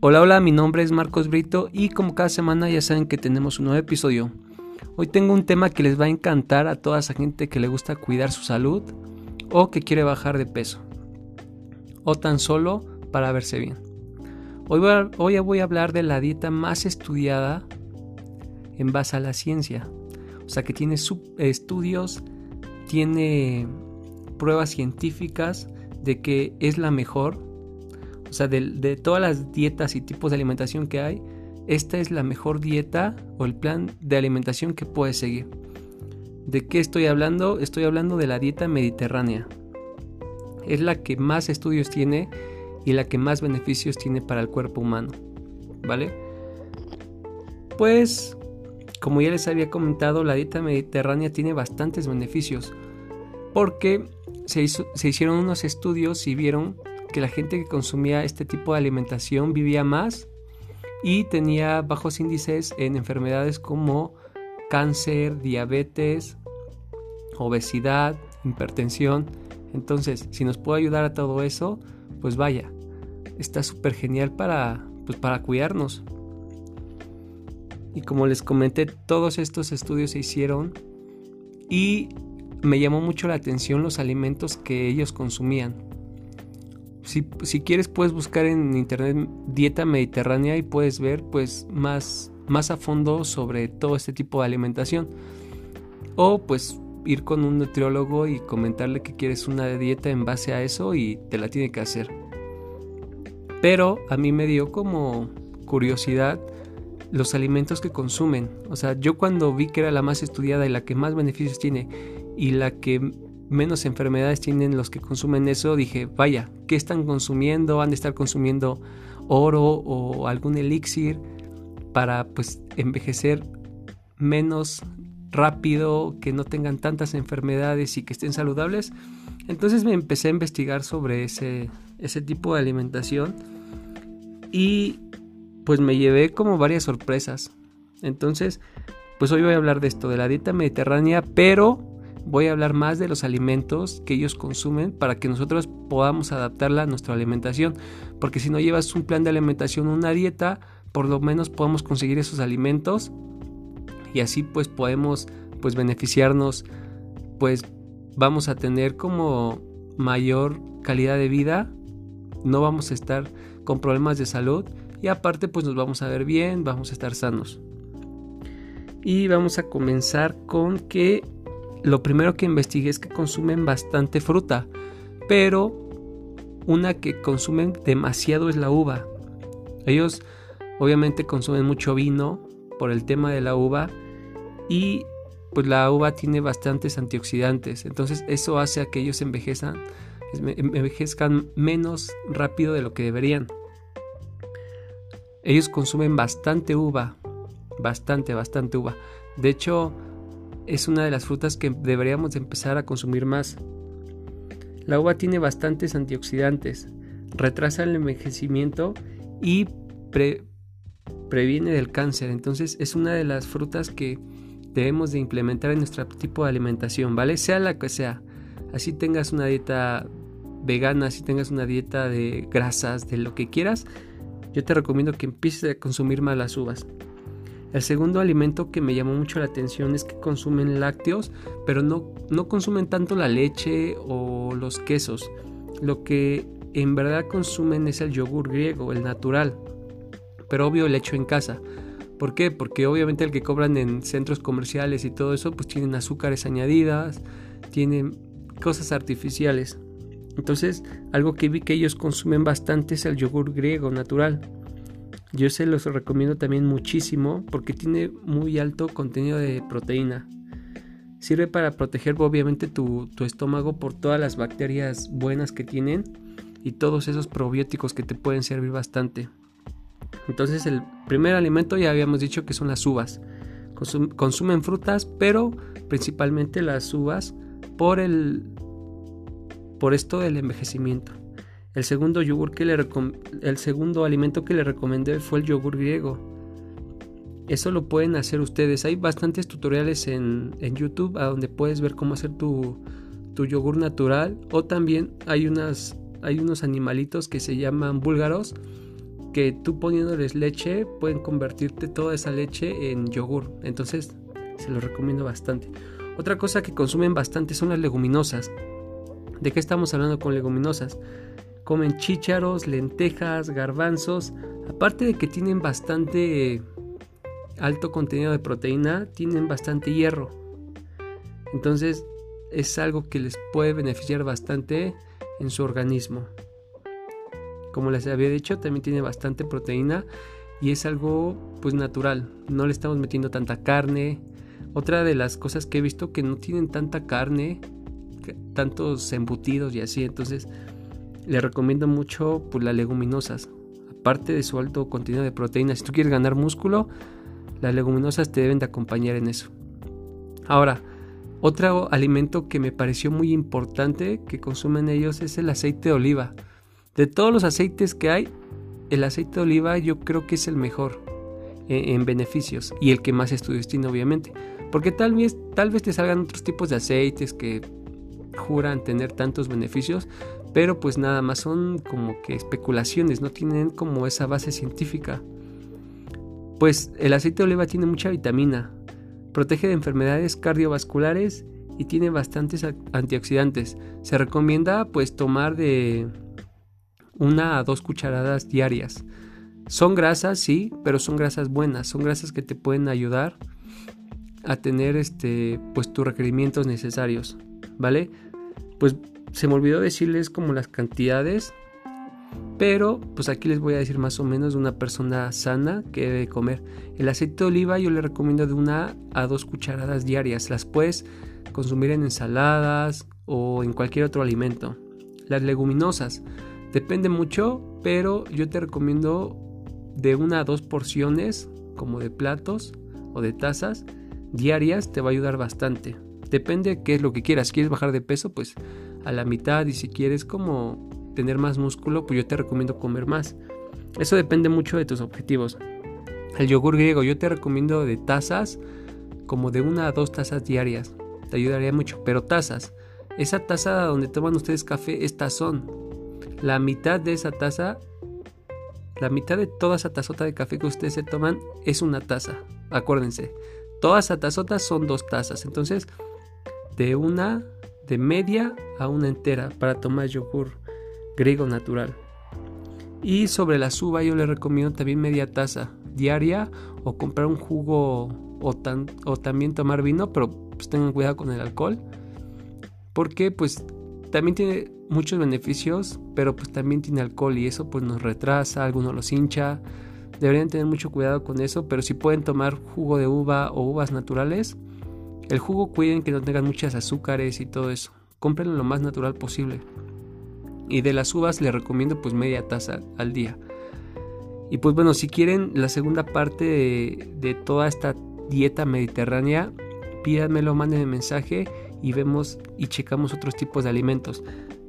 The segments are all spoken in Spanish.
Hola, hola, mi nombre es Marcos Brito y como cada semana ya saben que tenemos un nuevo episodio. Hoy tengo un tema que les va a encantar a toda esa gente que le gusta cuidar su salud o que quiere bajar de peso o tan solo para verse bien. Hoy voy a, voy a hablar de la dieta más estudiada en base a la ciencia. O sea que tiene estudios, tiene pruebas científicas de que es la mejor o sea, de, todas las dietas y tipos de alimentación que hay, esta es la mejor dieta o el plan de alimentación que puedes seguir. ¿De qué estoy hablando? Estoy hablando de la dieta mediterránea. Es la que más estudios tiene y la que más beneficios tiene para el cuerpo humano. ¿Vale? Pues, como ya les había comentado, la dieta mediterránea tiene bastantes beneficios. Porque se, se hicieron unos estudios y vieron que la gente que consumía este tipo de alimentación vivía más y tenía bajos índices en enfermedades como cáncer, diabetes, obesidad, hipertensión. Entonces, si nos puede ayudar a todo eso, pues vaya, está súper genial para, pues para cuidarnos. Y como les comenté, todos estos estudios se hicieron y me llamó mucho la atención los alimentos que ellos consumían. Si, quieres puedes buscar en internet dieta mediterránea y puedes ver pues más, más a fondo sobre todo este tipo de alimentación. O pues ir con un nutriólogo y comentarle que quieres una dieta en base a eso y te la tiene que hacer. Pero a mí me dio como curiosidad los alimentos que consumen. O sea, yo cuando vi que era la más estudiada y la que más beneficios tiene y la que menos enfermedades tienen los que consumen eso, dije, vaya, ¿qué están consumiendo? ¿Han de estar consumiendo oro o algún elixir para pues envejecer menos rápido, que no tengan tantas enfermedades y que estén saludables? Entonces me empecé a investigar sobre ese, ese tipo de alimentación y pues me llevé como varias sorpresas. Entonces, pues hoy voy a hablar de esto, de la dieta mediterránea, pero voy a hablar más de los alimentos que ellos consumen para que nosotros podamos adaptarla a nuestra alimentación. Porque si no llevas un plan de alimentación, una dieta, por lo menos podemos conseguir esos alimentos y así pues podemos pues beneficiarnos, pues vamos a tener como mayor calidad de vida, no vamos a estar con problemas de salud y aparte pues nos vamos a ver bien, vamos a estar sanos. Y vamos a comenzar con que lo primero que investigué es que consumen bastante fruta, pero una que consumen demasiado es la uva. Ellos obviamente consumen mucho vino por el tema de la uva y pues la uva tiene bastantes antioxidantes, entonces eso hace a que ellos envejezcan, envejezcan menos rápido de lo que deberían. Ellos consumen bastante uva, bastante, bastante uva. De hecho, es una de las frutas que deberíamos empezar a consumir más. La uva tiene bastantes antioxidantes, retrasa el envejecimiento y previene del cáncer. Entonces es una de las frutas que debemos de implementar en nuestro tipo de alimentación, ¿vale? Sea la que sea. Así tengas una dieta vegana, así tengas una dieta de grasas, de lo que quieras, yo te recomiendo que empieces a consumir más las uvas. El segundo alimento que me llamó mucho la atención es que consumen lácteos, pero no, no consumen tanto la leche o los quesos. Lo que en verdad consumen es el yogur griego, el natural, pero obvio el hecho en casa. ¿Por qué? Porque obviamente el que cobran en centros comerciales y todo eso, pues tienen azúcares añadidas, tienen cosas artificiales. Entonces, algo que vi que ellos consumen bastante es el yogur griego natural. Yo se los recomiendo también muchísimo porque tiene muy alto contenido de proteína. Sirve para proteger obviamente tu, estómago por todas las bacterias buenas que tienen y todos esos probióticos que te pueden servir bastante. Entonces el primer alimento ya habíamos dicho que son las uvas. consumen frutas, pero principalmente las uvas por el por esto del envejecimiento. El segundo, yogur que le el segundo alimento que le recomendé fue el yogur griego. Eso lo pueden hacer ustedes. Hay bastantes tutoriales en, YouTube a donde puedes ver cómo hacer tu, tu yogur natural. O también hay, unas, hay unos animalitos que se llaman búlgaros que tú poniéndoles leche pueden convertirte toda esa leche en yogur. Entonces se los recomiendo bastante. Otra cosa que consumen bastante son las leguminosas. ¿De qué estamos hablando con leguminosas? Comen chícharos, lentejas, garbanzos. Aparte de que tienen bastante alto contenido de proteína, tienen bastante hierro. Entonces es algo que les puede beneficiar bastante en su organismo. Como les había dicho, también tiene bastante proteína y es algo pues natural. No le estamos metiendo tanta carne. Otra de las cosas que he visto que no tienen tanta carne, tantos embutidos y así, entonces le recomiendo mucho pues las leguminosas. Aparte de su alto contenido de proteína, si tú quieres ganar músculo, las leguminosas te deben de acompañar en eso. Ahora, otro alimento que me pareció muy importante que consumen ellos es el aceite de oliva. De todos los aceites que hay, el aceite de oliva yo creo que es el mejor en, beneficios y el que más estudios tiene obviamente. Porque tal vez, tal vez te salgan otros tipos de aceites que juran tener tantos beneficios, pero pues nada más son como que especulaciones, no tienen como esa base científica. Pues el aceite de oliva tiene mucha vitamina, protege de enfermedades cardiovasculares y tiene bastantes antioxidantes. Se recomienda pues tomar de una a dos cucharadas diarias. Son grasas, sí, pero son grasas buenas, son grasas que te pueden ayudar a tener este pues tus requerimientos necesarios, ¿vale? Pues se me olvidó decirles como las cantidades, pero pues aquí les voy a decir más o menos de una persona sana que debe comer. El aceite de oliva yo le recomiendo de una a dos cucharadas diarias. Las puedes consumir en ensaladas o en cualquier otro alimento. Las leguminosas depende mucho, pero yo te recomiendo de una a dos porciones como de platos o de tazas diarias te va a ayudar bastante. Depende de qué es lo que quieras. ¿Quieres bajar de peso? Pues a la mitad y si quieres como tener más músculo, pues yo te recomiendo comer más. Eso depende mucho de tus objetivos. El yogur griego yo te recomiendo de tazas, como de una a dos tazas diarias. Te ayudaría mucho, pero tazas. Esa taza donde toman ustedes café es tazón. La mitad de esa taza, la mitad de toda esa tazota de café que ustedes se toman es una taza. Acuérdense, todas esas tazotas son dos tazas. Entonces, de una, de media a una entera para tomar yogur griego natural. Y sobre la suba yo le recomiendo también media taza diaria o comprar un jugo o, o también tomar vino, pero pues tengan cuidado con el alcohol. Porque pues también tiene muchos beneficios, pero pues también tiene alcohol y eso pues nos retrasa, algunos los hincha. Deberían tener mucho cuidado con eso, pero si pueden tomar jugo de uva o uvas naturales, el jugo cuiden que no tengan muchas azúcares y todo eso. Compren lo más natural posible. Y de las uvas les recomiendo pues media taza al día. Y pues bueno, si quieren la segunda parte de, toda esta dieta mediterránea, pídanmelo, mándenme mensaje y vemos y checamos otros tipos de alimentos.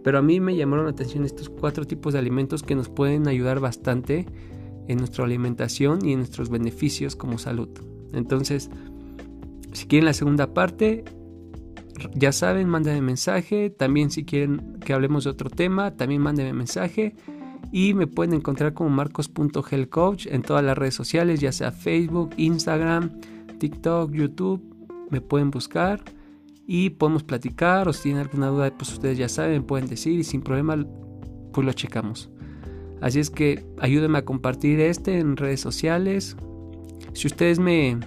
Pero a mí me llamaron la atención estos cuatro tipos de alimentos que nos pueden ayudar bastante en nuestra alimentación y en nuestros beneficios como salud. Entonces, si quieren la segunda parte, ya saben, mándenme mensaje. También si quieren que hablemos de otro tema, también mándenme mensaje. Y me pueden encontrar como marcos.helcoach en todas las redes sociales, ya sea Facebook, Instagram, TikTok, YouTube. Me pueden buscar y podemos platicar. O si tienen alguna duda, pues ustedes ya saben, pueden decir y sin problema, pues lo checamos. Así es que ayúdenme a compartir este en redes sociales. Si ustedes me...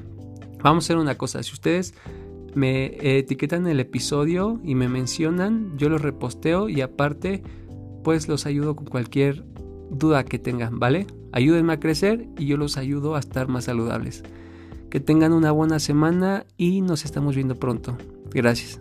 Vamos a hacer una cosa, si ustedes me etiquetan el episodio y me mencionan, yo los reposteo y aparte pues los ayudo con cualquier duda que tengan, ¿vale? Ayúdenme a crecer y yo los ayudo a estar más saludables. Que tengan una buena semana y nos estamos viendo pronto. Gracias.